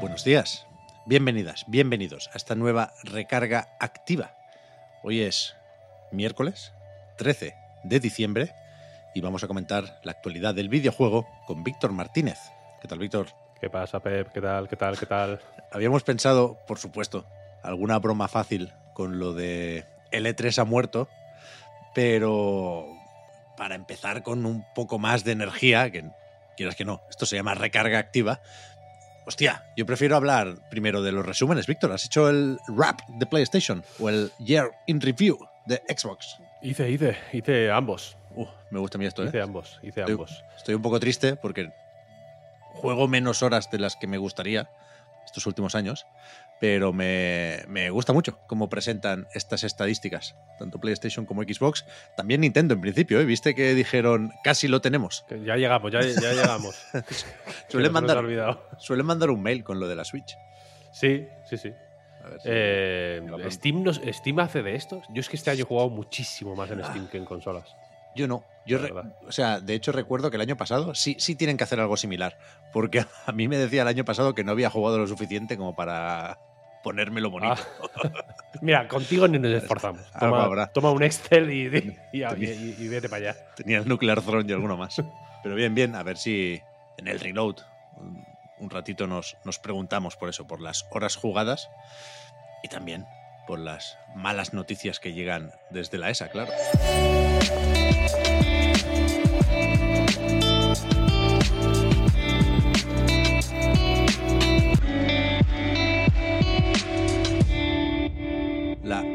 Buenos días, bienvenidas, bienvenidos a esta nueva recarga activa. Hoy es miércoles 13 de diciembre y vamos a comentar la actualidad del videojuego con Víctor Martínez. ¿Qué tal, Víctor? ¿Qué pasa, Pep? ¿Qué tal? ¿Qué tal? ¿Qué tal? Habíamos pensado, por supuesto, alguna broma fácil con lo de el E3 ha muerto, pero para empezar con un poco más de energía, que quieras que no, esto se llama recarga activa. Hostia, yo prefiero hablar primero de los resúmenes. Víctor, ¿has hecho el rap de PlayStation o el Year in Review de Xbox? Hice, hice, hice ambos. Uh, me gusta a mí esto, ¿eh? Hice ambos, hice Estoy- ambos. Estoy un poco triste porque juego menos horas de las que me gustaría estos últimos años, pero me, me gusta mucho cómo presentan estas estadísticas, tanto PlayStation como Xbox, también Nintendo en principio, ¿eh? viste que dijeron casi lo tenemos. Que Ya llegamos, ya, ya llegamos. Suelen mandar, suelen mandar un mail con lo de la Switch. Sí, sí, sí. A ver si- Eh. Steam, nos- Steam hace de estos. Yo es que este año he jugado muchísimo más en Steam que en consolas. Yo no. Yo re- o sea, de hecho recuerdo que el año pasado sí, sí tienen que hacer algo similar, porque a mí me decía el año pasado que no había jugado lo suficiente como para ponérmelo bonito. Ah. Mira, contigo ni nos esforzamos. Algo Toma, toma un Excel y, y, y- y- vete para allá. Tenía el Nuclear Throne y alguno más. Pero bien, bien, a ver si en el reload un ratito nos, nos preguntamos por eso, por las horas jugadas y también por las malas noticias que llegan desde la ESA, claro.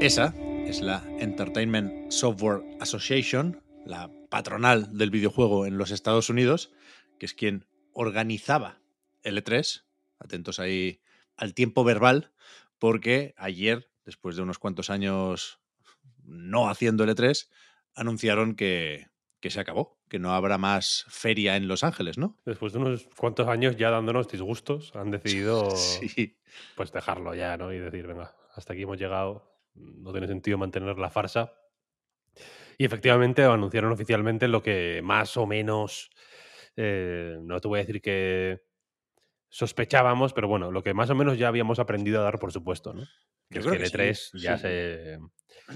ESA es la Entertainment Software Association, la patronal del videojuego en los Estados Unidos, que es quien organizaba el E3. Atentos ahí al tiempo verbal, porque ayer, después de unos cuantos años no haciendo el E3, anunciaron que, que se acabó, que no habrá más feria en Los Ángeles, ¿no? Después de unos cuantos años ya dándonos disgustos, han decidido Sí. pues dejarlo ya, ¿no? Y decir, venga, hasta aquí hemos llegado, no tiene sentido mantener la farsa. Y efectivamente anunciaron oficialmente lo que más o menos, eh, no te voy a decir que sospechábamos, pero bueno, lo que más o menos ya habíamos aprendido a dar por supuesto, ¿no? Yo es creo que el que E3 sí, ya sí. se,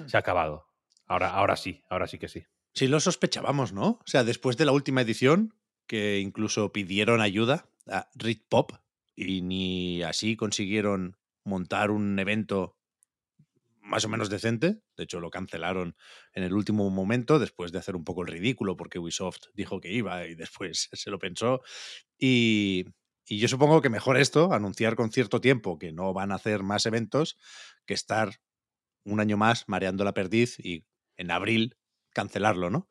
se ha acabado. Ahora, ahora sí, ahora sí que sí. Sí lo sospechábamos, ¿no? O sea, después de la última edición, que incluso pidieron ayuda a Rit Pop y ni así consiguieron montar un evento más o menos decente. De hecho, lo cancelaron en el último momento, después de hacer un poco el ridículo, porque Ubisoft dijo que iba y después se lo pensó. Y, y yo supongo que mejor esto, anunciar con cierto tiempo que no van a hacer más eventos, que estar un año más mareando la perdiz y en abril cancelarlo, ¿no?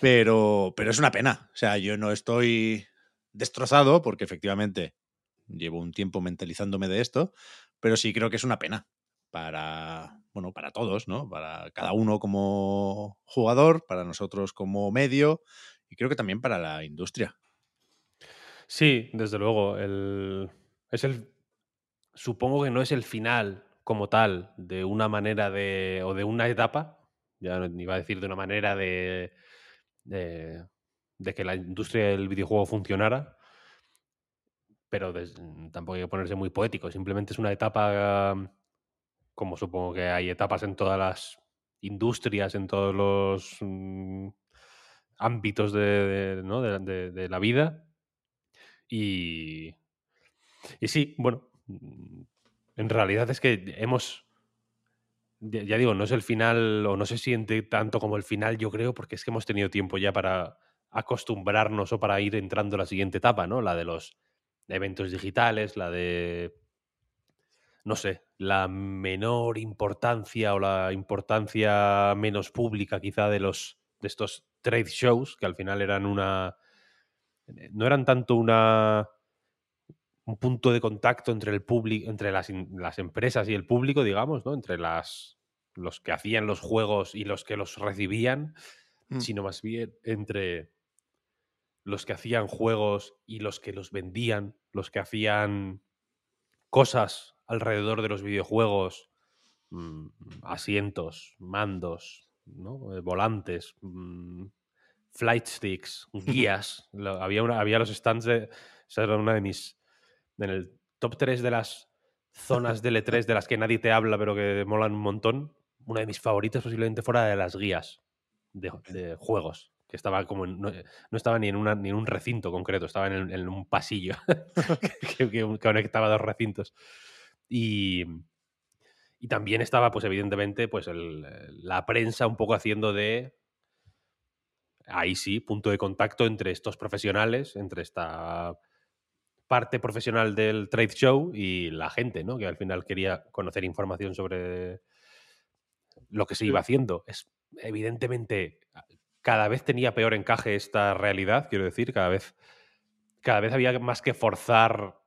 Pero, pero es una pena. O sea, yo no estoy destrozado porque efectivamente llevo un tiempo mentalizándome de esto, pero sí creo que es una pena para, bueno, para todos, ¿no? Para cada uno como jugador, para nosotros como medio y creo que también para la industria. Sí, desde luego. El, es el. Supongo que no es el final como tal de una manera de. o de una etapa. Ya no iba a decir de una manera de. de, de que la industria del videojuego funcionara. Pero tampoco hay que ponerse muy poético. Simplemente es una etapa. Como supongo que hay etapas en todas las industrias, en todos los mm, ámbitos de, ¿no? de- de- la vida. Y, y sí, bueno, mm, en realidad es que hemos, ya digo, no es el final, o no se siente tanto como el final, yo creo, porque es que hemos tenido tiempo ya para acostumbrarnos o para ir entrando a la siguiente etapa, ¿no? La de los eventos digitales, la de, no sé, la menor importancia o la importancia menos pública quizá de los de estos trade shows, que al final eran una. No eran tanto una un punto de contacto entre el público, entre las, las, empresas y el público, digamos, ¿no? Entre las, los que hacían los juegos y los que los recibían, mm. sino más bien entre los que hacían juegos y los que los vendían, los que hacían cosas alrededor de los videojuegos, mm, asientos, mandos, ¿no? Eh, volantes, mm, flight sticks, guías. había, una, había los stands de... Esa era una de mis... En el top 3 de las zonas de L3 de las que nadie te habla pero que molan un montón, una de mis favoritas posiblemente fuera de las guías de juegos que estaba como no, estaba ni en, una, ni en un recinto concreto, estaba en, un pasillo que, conectaba dos recintos. Y, y, también estaba, pues evidentemente, pues la prensa un poco haciendo de, ahí sí, punto de contacto entre estos profesionales, entre esta parte profesional del trade show y la gente, ¿no? Que al final quería conocer información sobre lo que se iba haciendo. Es evidentemente cada vez tenía peor encaje esta realidad, quiero decir, cada vez, cada vez había más que forzar,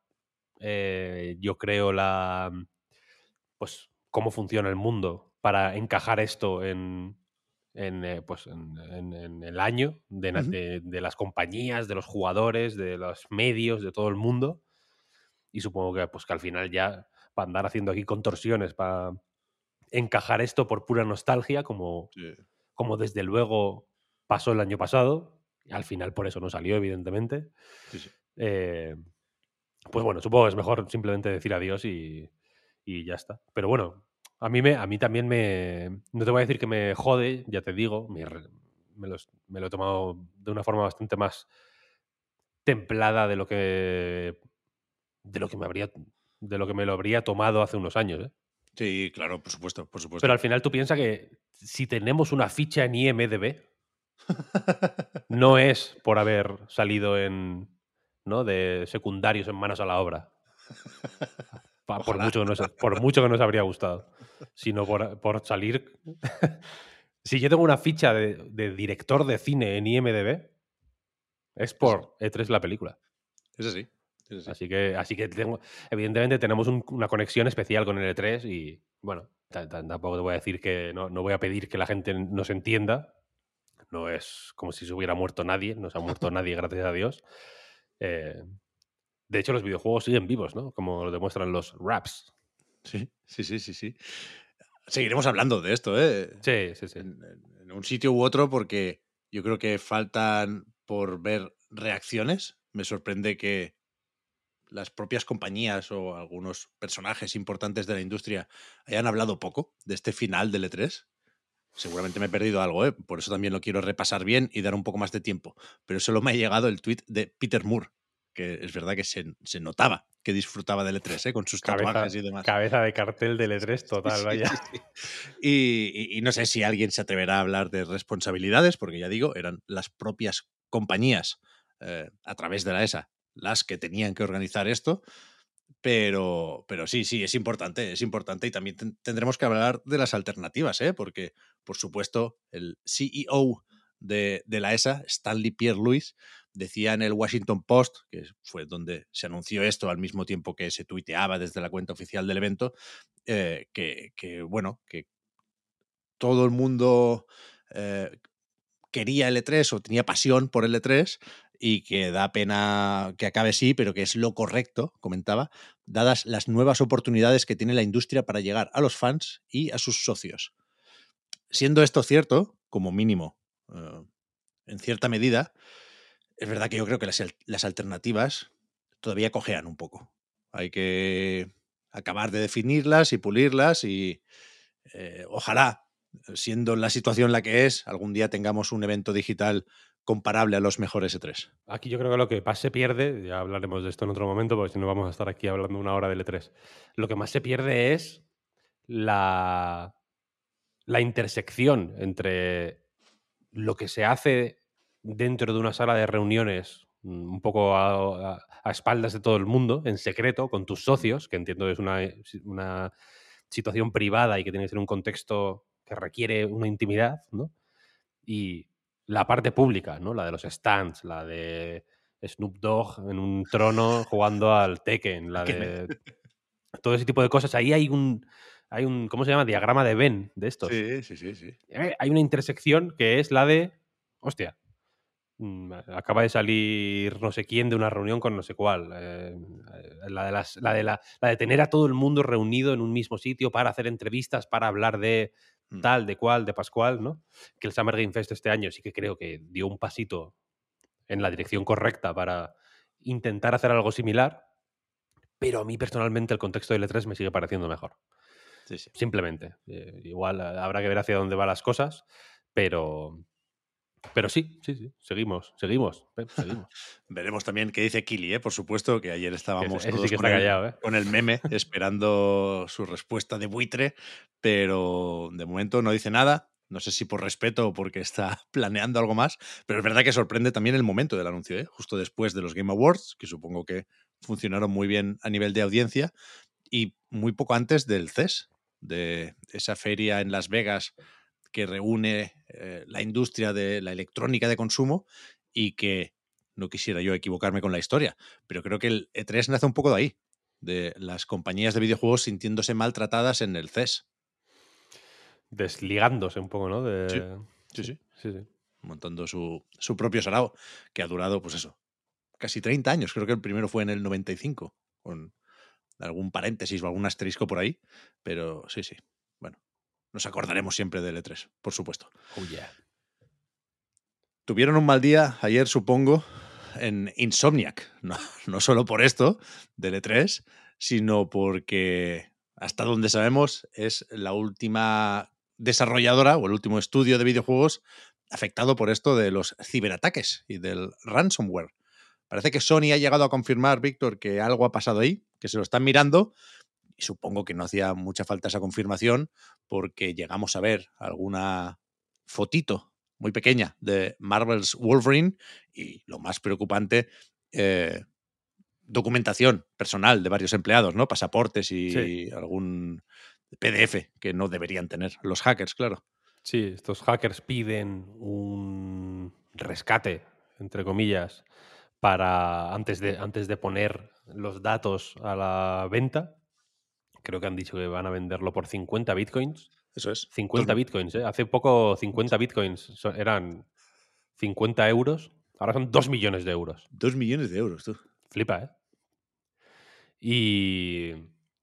eh, yo creo, la pues cómo funciona el mundo para encajar esto en, en, eh, pues en, el año de, de, las compañías, de los jugadores, de los medios, de todo el mundo. Y supongo que, pues, que al final ya para andar haciendo aquí contorsiones para encajar esto por pura nostalgia, como, como desde luego pasó el año pasado, al final por eso no salió, evidentemente. Eh, pues bueno, supongo que es mejor simplemente decir adiós y, y, ya está. Pero bueno, a mí, me, a mí también me... No te voy a decir que me jode, ya te digo, me, me, lo he tomado de una forma bastante más templada de lo que de lo que me habría de lo que me lo habría tomado hace unos años. ¿eh? Sí, claro, por supuesto, por supuesto. Pero al final tú piensas que si tenemos una ficha en IMDB, no es por haber salido en, ¿no? de secundarios en manos a la obra. Por mucho, que nos, por mucho que nos habría gustado. Sino por, salir. si yo tengo una ficha de, director de cine en IMDB, es por E3 la película. Es así. Así que, así que tengo, evidentemente tenemos una conexión especial con el E3 y bueno, tampoco te voy a decir que no, no voy a pedir que la gente nos entienda, no es como si se hubiera muerto nadie, no se ha muerto nadie, gracias a Dios. Eh, de hecho, los videojuegos siguen vivos, ¿no? Como lo demuestran los raps. Sí, sí, sí, sí, sí. Seguiremos hablando de esto, ¿eh? Sí, sí, sí. En, un sitio u otro, porque yo creo que faltan por ver reacciones. Me sorprende que las propias compañías o algunos personajes importantes de la industria hayan hablado poco de este final del E3 seguramente me he perdido algo, ¿eh? por eso también lo quiero repasar bien y dar un poco más de tiempo. Pero solo me ha llegado el tweet de Peter Moore, que es verdad que se, notaba que disfrutaba del E3, ¿eh? con sus tatuajes y demás. Cabeza de cartel del E3 total, vaya. y, no sé si alguien se atreverá a hablar de responsabilidades, porque ya digo, eran las propias compañías eh, a través de la ESA las que tenían que organizar esto. Pero, pero sí, sí, es importante, es importante y también tendremos que hablar de las alternativas, ¿eh? porque, por supuesto, el CEO de, la ESA, Stanley Pierre Louis, decía en el Washington Post, que fue donde se anunció esto al mismo tiempo que se tuiteaba desde la cuenta oficial del evento, eh, que, bueno, que todo el mundo eh, quería L3 o tenía pasión por L3 y que da pena que acabe sí, pero que es lo correcto, comentaba, dadas las nuevas oportunidades que tiene la industria para llegar a los fans y a sus socios. Siendo esto cierto, como mínimo, eh, en cierta medida, es verdad que yo creo que las, alternativas todavía cojean un poco. Hay que acabar de definirlas y pulirlas y eh, ojalá, siendo la situación la que es, algún día tengamos un evento digital comparable a los mejores E3. Aquí yo creo que lo que más se pierde, ya hablaremos de esto en otro momento, porque si no vamos a estar aquí hablando una hora del E3. Lo que más se pierde es la, la intersección entre lo que se hace dentro de una sala de reuniones mm, un poco a, espaldas de todo el mundo, en secreto, con tus socios, que entiendo es una, una situación privada y que tiene que ser un contexto que requiere una intimidad, ¿no? Y, la parte pública, ¿no? La de los stands, la de Snoop Dogg en un trono jugando al Tekken, la de todo ese tipo de cosas. Ahí hay un, hay un, ¿cómo se llama? Diagrama de Venn de estos. Sí, sí, sí, sí. Eh, Hay una intersección que es la de, hostia, mm, acaba de salir no sé quién de una reunión con no sé cuál. eh, eh, la, de las, la, de la, la de tener a todo el mundo reunido en un mismo sitio para hacer entrevistas, para hablar de Mm. tal, de cual, de Pascual, ¿no? Que el Summer Game Fest este año sí que creo que dio un pasito en la dirección correcta para intentar hacer algo similar, pero a mí personalmente el contexto del E3 me sigue pareciendo mejor. sí, sí. Simplemente. Eh, igual eh, habrá que ver hacia dónde van las cosas, pero. Pero sí, sí, sí. Seguimos, seguimos. Seguimos. Veremos también qué dice Kili, ¿eh? por supuesto, que ayer Que estábamos sí todos que con, está el, callado, ¿eh? con el meme esperando su respuesta de buitre, pero de momento no dice nada. No sé si por respeto o porque está planeando algo más, pero es verdad que sorprende también el momento del anuncio, ¿eh? justo después de los Game Awards, que supongo que funcionaron muy bien a nivel de audiencia, y muy poco antes del CES, de esa feria en Las Vegas que reúne eh, la industria de la electrónica de consumo y que no quisiera yo equivocarme con la historia, pero creo que el E3 nace un poco de ahí, de las compañías de videojuegos sintiéndose maltratadas en el CES. Desligándose un poco, ¿no? De... Sí, sí, sí. sí, sí. Montando su, su propio sarao, que ha durado, pues eso, casi 30 años. Creo que el primero fue en el 95, con algún paréntesis o algún asterisco por ahí, pero sí, sí. Nos acordaremos siempre del E3, por supuesto. Oh, yeah. Tuvieron un mal día ayer, supongo, en Insomniac. No, no solo por esto del E3, sino porque, hasta donde sabemos, es la última desarrolladora o el último estudio de videojuegos afectado por esto de los ciberataques y del ransomware. Parece que Sony ha llegado a confirmar, Víctor, que algo ha pasado ahí, que se lo están mirando, y supongo que no hacía mucha falta esa confirmación, porque llegamos a ver alguna fotito muy pequeña de Marvel's Wolverine y lo más preocupante, eh, documentación personal de varios empleados, ¿no? Pasaportes y Sí. algún PDF que no deberían tener los hackers, claro. Sí, estos hackers piden un rescate, entre comillas, para antes de, antes de poner los datos a la venta. Creo que han dicho que van a venderlo por 50 bitcoins. Eso es. 50 Dos- bitcoins, ¿eh? Hace poco 50 bitcoins eran 50 euros. Ahora son 2 millones de euros. Dos millones de euros, tú. Flipa, ¿eh? Y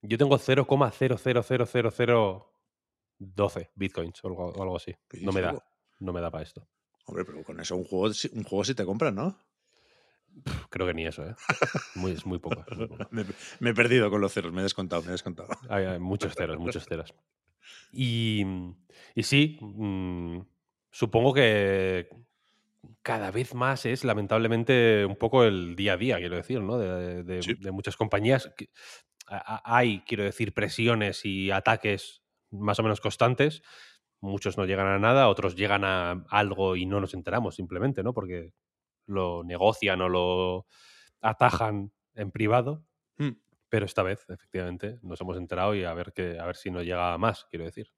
yo tengo 0,0000012 bitcoins o algo, o algo así. ¿Qué No me da. No me da para esto. Hombre, pero con eso un juego, un juego sí te compran, ¿no? Creo que ni eso, ¿eh? Muy, es muy poco. es muy poco. Me, me he perdido con los ceros, me he descontado, me he descontado. Hay, hay muchos ceros, muchos ceros. Y, y sí, mm, supongo que cada vez más es lamentablemente un poco el día a día, quiero decir, ¿no? De, de- Sí. de muchas compañías. que- a- a- hay, quiero decir, presiones y ataques más o menos constantes. Muchos no llegan a nada, otros llegan a algo y no nos enteramos simplemente, ¿no? Porque lo negocian o lo atajan en privado. Hmm. Pero esta vez, efectivamente, nos hemos enterado y a ver, que, a ver si nos llega a más, quiero decir.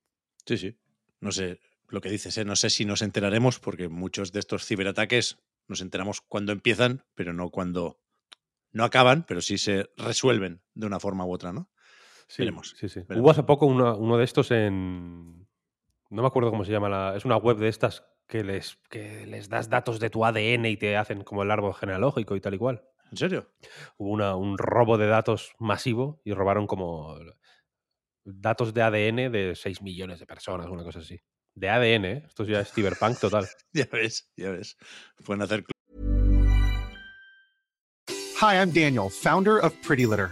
Sí, sí. No sé lo que dices, ¿eh? no sé si nos enteraremos, porque muchos de estos ciberataques nos enteramos cuando empiezan, pero no cuando no acaban, pero sí se resuelven de una forma u otra, ¿no? Sí, Veremos, sí, sí. veremos. Hubo hace poco uno, uno de estos en... No me acuerdo cómo se llama. La, es una web de estas que les, que les das datos de tu ADN y te hacen como el árbol genealógico y tal y cual. ¿En serio? Hubo una- un robo de datos masivo y robaron como datos de ADN de 6 millones de personas, una cosa así. De ADN, ¿eh? Esto ya es cyberpunk total. Ya ves, ya ves. Pueden hacer Hi, I'm Daniel, founder of Pretty Litter.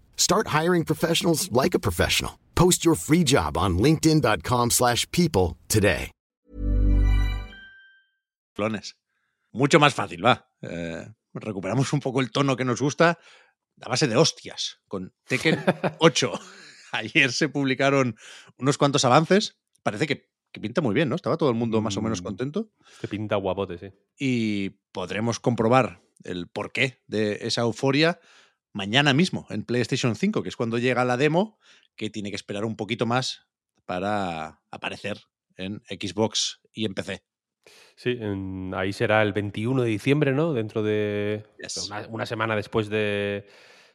Start hiring professionals like a professional. Post your free job on linkedin.com/people slash people today. clones. Mucho más fácil, va. Eh, recuperamos un poco el tono que nos gusta a base de hostias con Tekken 8. Ayer se publicaron unos cuantos avances. Parece que, que pinta muy bien, ¿no? Estaba todo el mundo más o menos Mm. contento. Este pinta guapote, sí. y podremos comprobar el porqué de esa euforia mañana mismo en PlayStation 5, que es cuando llega la demo, que tiene que esperar un poquito más para aparecer en Xbox y en PC. Sí, en- ahí será el 21 de diciembre, ¿no? Dentro de Yes. una, una semana después de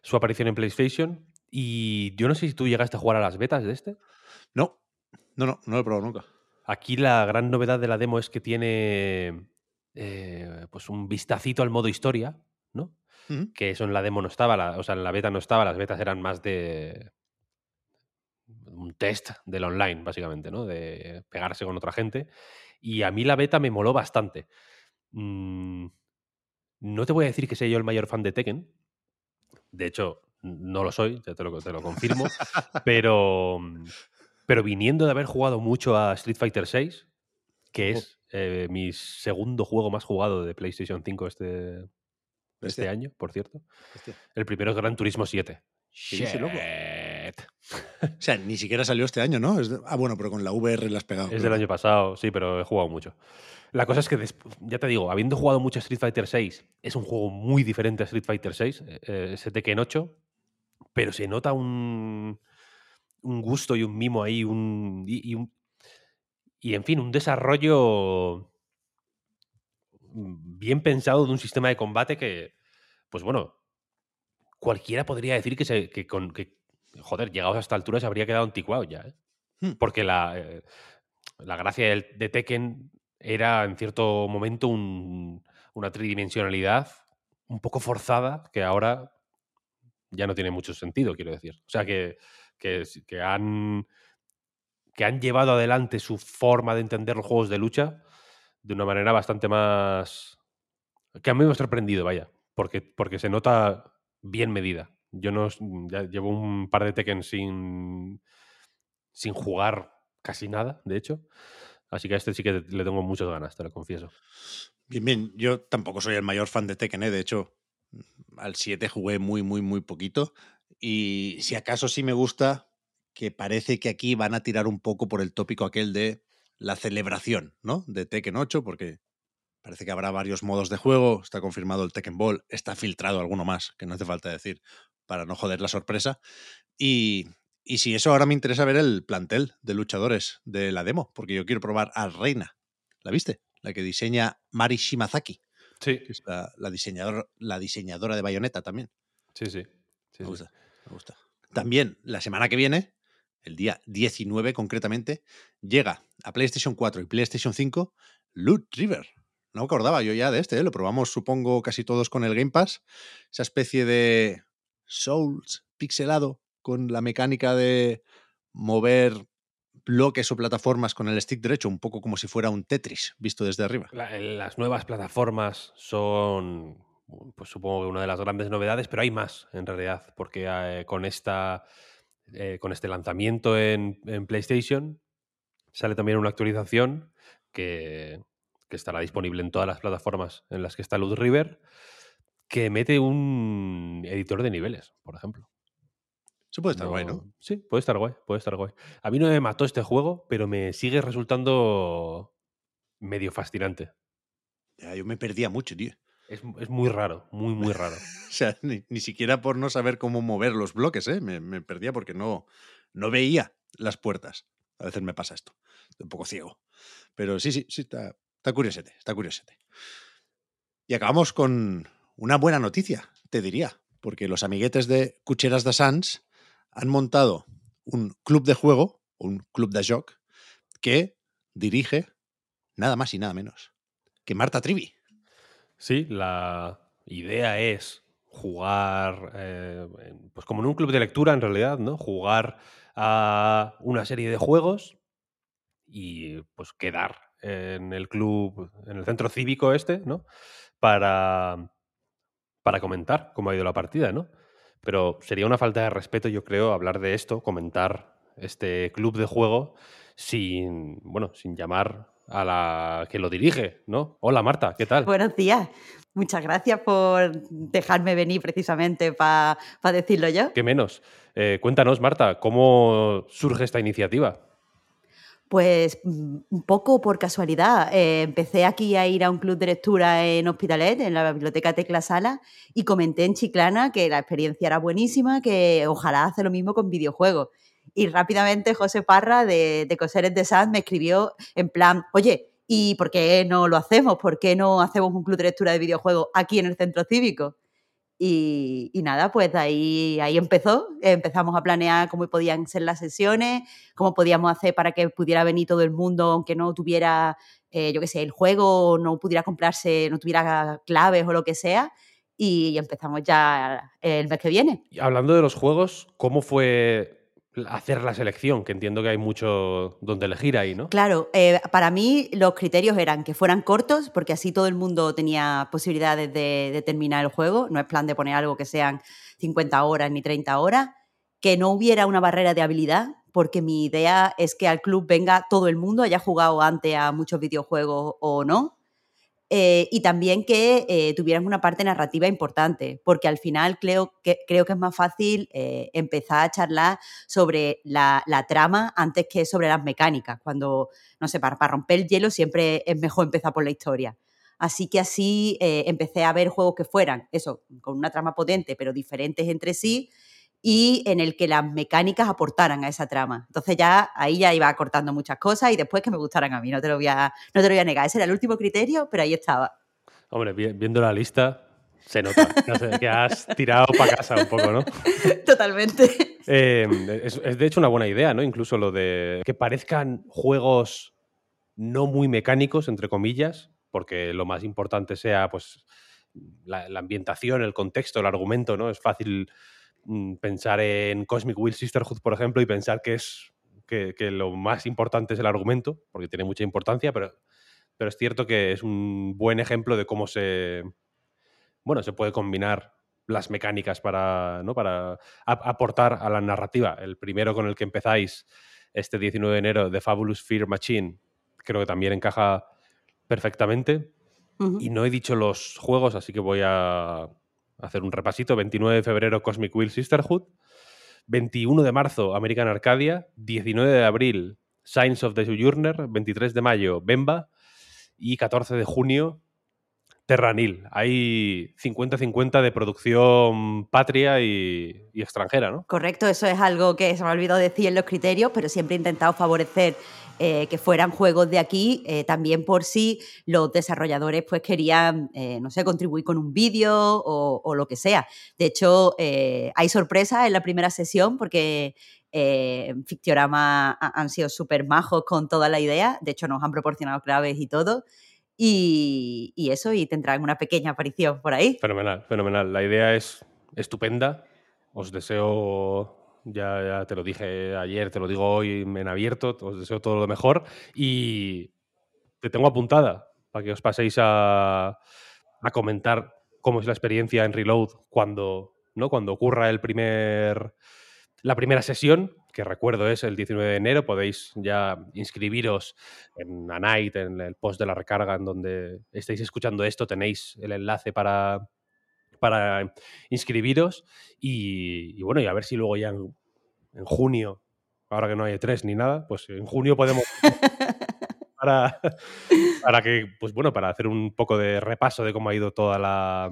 su aparición en PlayStation. Y yo no sé si tú llegaste a jugar a las betas de este. No, no, no, no lo he probado nunca. Aquí la gran novedad de la demo es que tiene eh, pues un vistacito al modo historia, ¿no? Que eso en la demo no estaba, la- o sea, en la beta no estaba, las betas eran más de un test del online, básicamente, ¿no? De pegarse con otra gente. Y a mí la beta me moló bastante. Mm, no te voy a decir que sea yo el mayor fan de Tekken. De hecho, no lo soy, ya te lo, te lo confirmo. pero, pero viniendo de haber jugado mucho a Street Fighter VI, que es eh, mi segundo juego más jugado de PlayStation 5 este, este año, por cierto. El primero es Gran Turismo 7. ¿Qué dice, loco? Shit. O sea, ni siquiera salió este año, ¿no? De- ah, bueno, pero con la VR la has pegado. Es del año pasado, sí, pero he jugado mucho. La cosa es que, ya te digo, habiendo jugado mucho a Street Fighter 6, es un juego muy diferente a Street Fighter 6, eh, ese Tekken 8, pero se nota un, un gusto y un mimo ahí, un, y, y un- y, en fin, un desarrollo bien pensado de un sistema de combate que, pues bueno, cualquiera podría decir que, se, que con, que, joder, llegados a esta altura se habría quedado anticuado ya, ¿eh? Hmm. Porque la, eh, la gracia del- de Tekken era en cierto momento un- una tridimensionalidad un poco forzada que ahora ya no tiene mucho sentido, quiero decir. O sea, que, que, que han, que han llevado adelante su forma de entender los juegos de lucha de una manera bastante más... que a mí me ha sorprendido, vaya, porque, porque se nota bien medida. Yo no ya llevo un par de Tekken sin, sin jugar casi nada, de hecho. Así que a este sí que le tengo muchas ganas, te lo confieso. Bien, bien. Yo tampoco soy el mayor fan de Tekken, ¿eh? De hecho, al 7 jugué muy, muy, muy poquito. Y si acaso sí me gusta, que parece que aquí van a tirar un poco por el tópico aquel de la celebración, ¿no? De Tekken 8, porque parece que habrá varios modos de juego. Está confirmado el Tekken Ball, está filtrado alguno más, que no hace falta decir, para no joder la sorpresa. Y, y si eso ahora me interesa ver el plantel de luchadores de la demo, porque yo quiero probar a Reina. ¿La viste? La que diseña Mari Shimazaki, Sí, que es la, la, diseñador, la diseñadora de Bayonetta también. sí, sí. sí, Me sí. gusta, me gusta. También la semana que viene, el día 19 concretamente, llega a PlayStation 4 y PlayStation 5 Loot River. No me acordaba yo ya de este, ¿eh? lo probamos supongo casi todos con el Game Pass. Esa especie de Souls pixelado con la mecánica de mover bloques o plataformas con el stick derecho, un poco como si fuera un Tetris visto desde arriba. La- las nuevas plataformas son, pues supongo que una de las grandes novedades, pero hay más en realidad, porque eh, con esta, eh, con este lanzamiento en, en PlayStation sale también una actualización que, que estará disponible en todas las plataformas en las que está Loot River, que mete un editor de niveles, por ejemplo. Eso puede estar guay, ¿no? No- Sí, puede estar guay, puede estar guay. A mí no me mató este juego, pero me sigue resultando medio fascinante. Ya, yo me perdía mucho, tío. Es, es muy raro, muy, muy raro. O sea, ni, ni siquiera por no saber cómo mover los bloques, ¿eh? Me, me perdía porque no, no veía las puertas. A veces me pasa esto. Un poco ciego. Pero sí, sí, sí, está, está curiosete, está curiosete. Y acabamos con una buena noticia, te diría, porque los amiguetes de Cucheras de Sans han montado un club de juego, un club de joc, que dirige nada más y nada menos que Marta Trivi. Sí, la idea es jugar, eh, pues como en un club de lectura en realidad, ¿no? Jugar a una serie de juegos y pues quedar en el club, en el centro cívico este, ¿no? Para, para comentar cómo ha ido la partida, ¿no? Pero sería una falta de respeto, yo creo, hablar de esto, comentar este club de juego sin, bueno, sin llamar a la que lo dirige, ¿no? Hola Marta, ¿qué tal? Buenos días. Muchas gracias por dejarme venir precisamente para decirlo yo. ¿Qué menos? Eh, cuéntanos, Marta, ¿cómo surge esta iniciativa? Pues un poco por casualidad. Eh, empecé aquí a ir a un club de lectura en Hospitalet, en la biblioteca Tecla Sala, y comenté en Chiclana que la experiencia era buenísima, que ojalá hace lo mismo con videojuegos. Y rápidamente José Parra de, de Coseres de Sanz me escribió en plan, oye, ¿y por qué no lo hacemos? ¿Por qué no hacemos un club de lectura de videojuegos aquí en el centro cívico? Y, nada, pues ahí, ahí empezó. Empezamos a planear cómo podían ser las sesiones, cómo podíamos hacer para que pudiera venir todo el mundo, aunque no tuviera, eh, yo qué sé, el juego, no pudiera comprarse, no tuviera claves o lo que sea. Y empezamos ya el mes que viene. Hablando de los juegos, ¿cómo fue hacer la selección, que entiendo que hay mucho donde elegir ahí, ¿no? Claro, eh, para mí los criterios eran que fueran cortos, porque así todo el mundo tenía posibilidades de, terminar el juego, no es plan de poner algo que sean 50 horas ni 30 horas, que no hubiera una barrera de habilidad, porque mi idea es que al club venga todo el mundo, haya jugado antes a muchos videojuegos o no, eh, y también que eh, tuvieran una parte narrativa importante, porque al final creo que, creo que es más fácil eh, empezar a charlar sobre la, trama antes que sobre las mecánicas. Cuando, no sé, para, romper el hielo siempre es mejor empezar por la historia. Así que así empecé a ver juegos que fueran, eso, con una trama potente, pero diferentes entre sí, y en el que las mecánicas aportaran a esa trama. Entonces ya ahí ya iba cortando muchas cosas y después que me gustaran a mí, no te lo voy a, no te lo voy a negar. Ese era el último criterio, pero ahí estaba. Hombre, viendo la lista, se nota que has tirado para casa un poco, ¿no? Totalmente. Em, es, de hecho una buena idea, ¿no? Incluso lo de que parezcan juegos no muy mecánicos, entre comillas, porque lo más importante sea pues la, la ambientación, el contexto, el argumento, ¿no? Es fácil pensar en Cosmic Will Sisterhood, por ejemplo, y pensar que es que, lo más importante es el argumento, porque tiene mucha importancia, pero, pero es cierto que es un buen ejemplo de cómo se, bueno, se puede combinar las mecánicas para, ¿no? para aportar a la narrativa. El primero con el que empezáis este 19 de enero, The Fabulous Fear Machine, creo que también encaja perfectamente. Y no he dicho los juegos, así que voy a, hacer un repasito. 29 de febrero Cosmic Will Sisterhood. 21 de marzo American Arcadia. 19 de abril Signs of the Sojourner. 23 de mayo Bemba. Y 14 de junio Terranil. Hay 50-50 de producción patria y, y, extranjera, ¿no? Correcto, eso es algo que se me ha olvidado decir en los criterios, pero siempre he intentado favorecer eh, que fueran juegos de aquí, eh, también por si los desarrolladores pues querían, eh, no sé, contribuir con un vídeo o, lo que sea. De hecho, hay sorpresas en la primera sesión porque Fictiorama han sido súper majos con toda la idea, de hecho nos han proporcionado claves y todo. Y, y, eso, y tendrán una pequeña aparición por ahí. Fenomenal, fenomenal. La idea es estupenda. Os deseo ya, te lo dije ayer, te lo digo hoy en abierto, os deseo todo lo mejor y te tengo apuntada para que os paséis a, comentar cómo es la experiencia en Reload cuando, ¿no? cuando ocurra el primer, la primera sesión, que recuerdo es el 19 de enero, podéis ya inscribiros en A Night, en el post de la recarga en donde estáis escuchando esto, tenéis el enlace para, para inscribiros y, bueno, y a ver si luego ya en, junio, ahora que no hay tres ni nada, pues en junio podemos... para, para que, pues bueno, para hacer un poco de repaso de cómo ha ido toda la,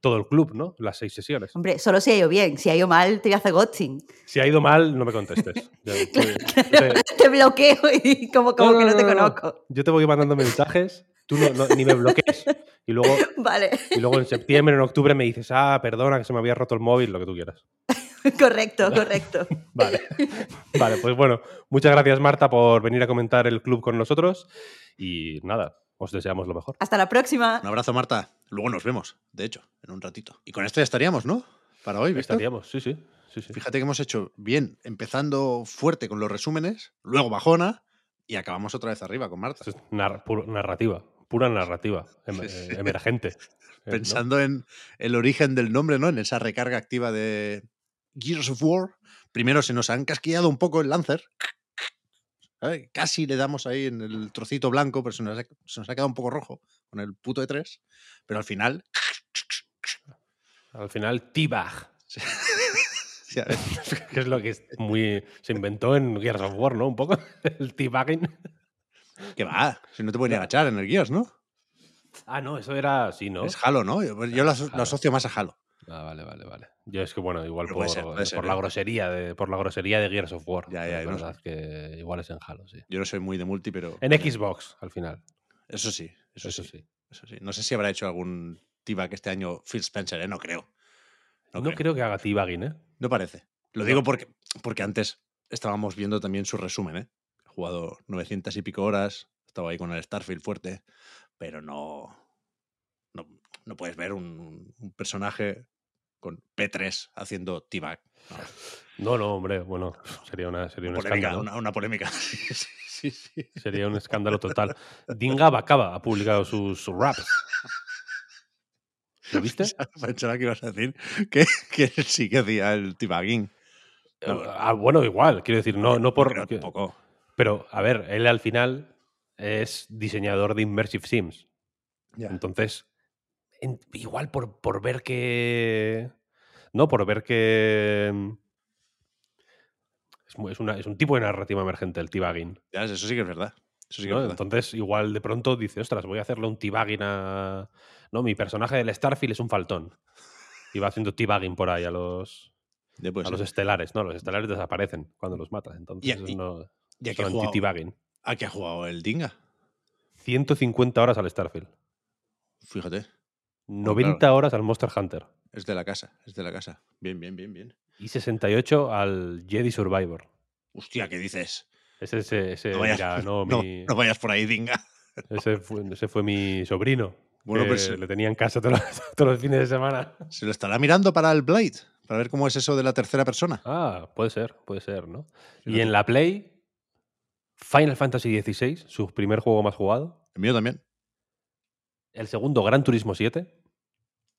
todo el club, ¿no? Las seis sesiones. Hombre, solo si ha ido bien. Si ha ido mal, te voy a hacer ghosting. Si ha ido mal, no me contestes. te... bloqueo y como, como que no, te conozco. Yo te voy mandando mensajes Tú ni me bloquees. Y luego, vale. y luego en septiembre, en octubre me dices, ah, perdona que se me había roto el móvil, lo que tú quieras. correcto, correcto. Vale. vale, pues bueno, muchas gracias Marta por venir a comentar el club con nosotros y nada, os deseamos lo mejor. Hasta la próxima. Un abrazo, Marta. Luego nos vemos, de hecho, en un ratito. Y con esto ya estaríamos, ¿no? Para hoy. Estaríamos, sí, sí. sí, sí. Fíjate que hemos hecho bien, empezando fuerte con los resúmenes, luego bajona y acabamos otra vez arriba con Marta. Es narrativa, pura narrativa, em- Sí, sí. emergente. ¿no? Pensando en el origen del nombre, ¿no? En esa recarga activa de Gears of War. Primero se nos han casquillado un poco el Lancer. ¿sabes? Casi le damos ahí en el trocito blanco, pero se nos, ha, se nos ha quedado un poco rojo con el puto de 3 Pero al final. Al final, T-Bag, que es lo que es muy. Se inventó en Gears of War, ¿no? Un poco. El T-Bagging. Que va, si no te puedes ni agachar en el Gears, ¿no? Ah, no, eso era. Sí, ¿no? Es Halo, ¿no? Yo, yo lo, aso- lo asocio más a Halo. Ah, vale, vale, vale. Yo es que, bueno, igual por, ser, ser, por la ¿eh? grosería de, por la grosería de Gears of War. Ya, ya, es no verdad que igual es en Halo, sí. Yo no soy muy de multi, pero. En Xbox, al final. Eso sí, eso, Eso, sí, sí. Eso sí. No sé si habrá hecho algún T-Back este año Phil Spencer, ¿eh? No creo. No, No, creo. creo que haga T-Bagging, ¿eh? No parece. Lo digo porque, porque antes estábamos viendo también su resumen, ¿eh? Jugado 900 y pico horas, estaba ahí con el Starfield fuerte, pero no. No, no puedes ver un, un personaje con P3 haciendo T-Back. No, No, no, hombre, bueno, sería, una, sería un polémica, escándalo. una, una polémica. sí, sí, sí. Sería un escándalo total. Dinga Bacaba ha publicado sus raps. ¿Lo viste? Pensaba que ibas a decir que, que sí que hacía el T-Bagging. No, Ah, bueno, igual, quiero decir, no, no por. tampoco. Pero, a ver, él al final es diseñador de Immersive Sims. Entonces, en- igual por, por ver que. No, por ver que. mm, Es, es una- es un tipo de narrativa emergente el T-Bagging. Ya, eso sí que es verdad. Eso sí que ¿no? es verdad. Entonces, igual de pronto dice, ostras, voy a hacerle un T-Bagging a. No, mi personaje del Starfield es un faltón. Y va haciendo T-Bagging por ahí a los, a los estelares. No, los estelares desaparecen cuando los matas. Entonces, Y- eso y- no. ¿Y a qué ha jugado? ¿A qué ha jugado el Dinga? 150 horas al Starfield. Fíjate. 90 horas al Monster Hunter. Es de la casa, es de la casa. Bien, bien, bien, bien. Y 68 al Jedi Survivor. Hostia, ¿qué dices? Ese, ese, ese, No vayas, mira, no, no, mi- no vayas por ahí, Dinga. ese, fue, ese fue mi sobrino. Bueno, que pues- le tenía en casa todos los, todos los fines de semana. ¿Se lo estará mirando para el Blade? Para ver cómo es eso de la tercera persona. Ah, puede ser, puede ser, ¿no? Y en la Play, Final Fantasy XVI, su primer juego más jugado. El mío también, El segundo, Gran Turismo 7.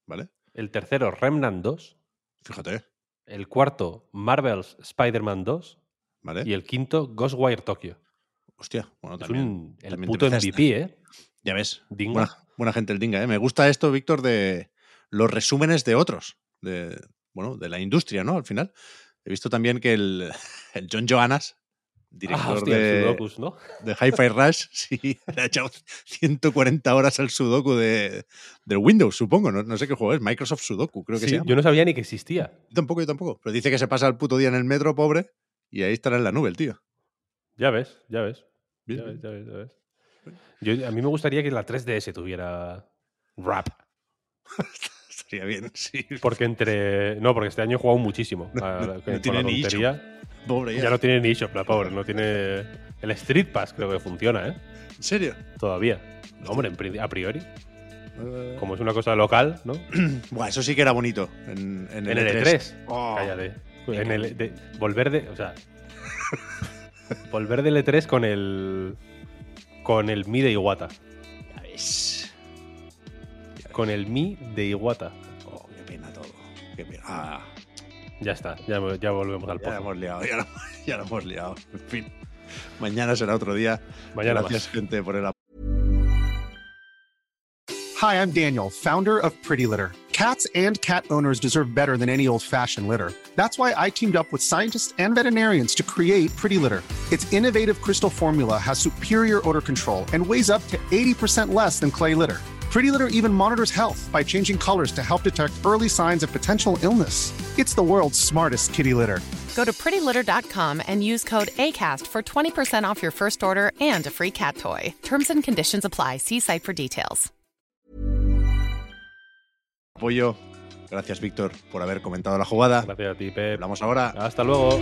¿vale? El tercero, Remnant 2. Fíjate, El cuarto, Marvel's Spider-Man 2. ¿vale? Y el quinto, Ghostwire Tokyo. Hostia, bueno, Es también. un, el también puto. MVP, ¿eh? Ya ves. Dinga. Buena, buena gente el Dinga, ¿eh? Me gusta esto, Víctor, de los resúmenes de otros. De, bueno, de la industria, ¿no? Al final. He visto también que el, el John Johannes, director Ah, hostia, de, Sudokus, ¿no? de Hi-Fi Rush, sí, le ha echado 140 horas al Sudoku de, del Windows, supongo. No, no sé qué juego es, Microsoft Sudoku, creo que Sí, se llama. yo no sabía ni que existía. Yo tampoco, yo tampoco. Pero dice que se pasa el puto día en el metro, pobre, y ahí estará en la nube el tío. Ya ves, ya ves. Bien, Ya ves, ya ves, ya ves. Yo- a mí me gustaría que la 3DS tuviera rap. Estaría bien, sí. Porque entre. No, porque este año he jugado muchísimo. No, a- no- con tiene la ni tontería. Pobre ya. Ya no tiene ni eShop, la pobre. No tiene. El Street Pass creo que funciona, ¿eh? ¿En serio? Todavía. No, hombre, a priori. Como es una cosa local, ¿no? Buah, eso sí que era bonito. En, en En el el E3. E3. Oh, Cállate. En el, de- volver de. O sea. volver del E3 con el. Con el Mi de Iwata. ya ves. Con el Mi de Iwata. Oh, qué pena todo. Qué pena. Ah, Ya está, ya, ya volvemos al ya lo hemos liado, ya lo, ya lo hemos liado. En fin. Mañana será otro día. Mañana Gracias, más. gente, por el apoyo. Hi, I'm Daniel, founder of Pretty Litter. Cats and cat owners deserve better than any old fashioned litter. That's why I teamed up with scientists and veterinarians to create Pretty Litter. Its innovative crystal formula has superior odor control and weighs up to 80% less than clay litter. Pretty Litter even monitors health by changing colors to help detect early signs of potential illness. It's the world's smartest kitty litter. Go to prettylitter.com and use code ACAST for 20% off your first order and a free cat toy. Terms and conditions apply. See site for details. apoyo Gracias, Víctor, por haber comentado la jugada. Gracias a ti, Pep. Hablamos ahora. Hasta luego.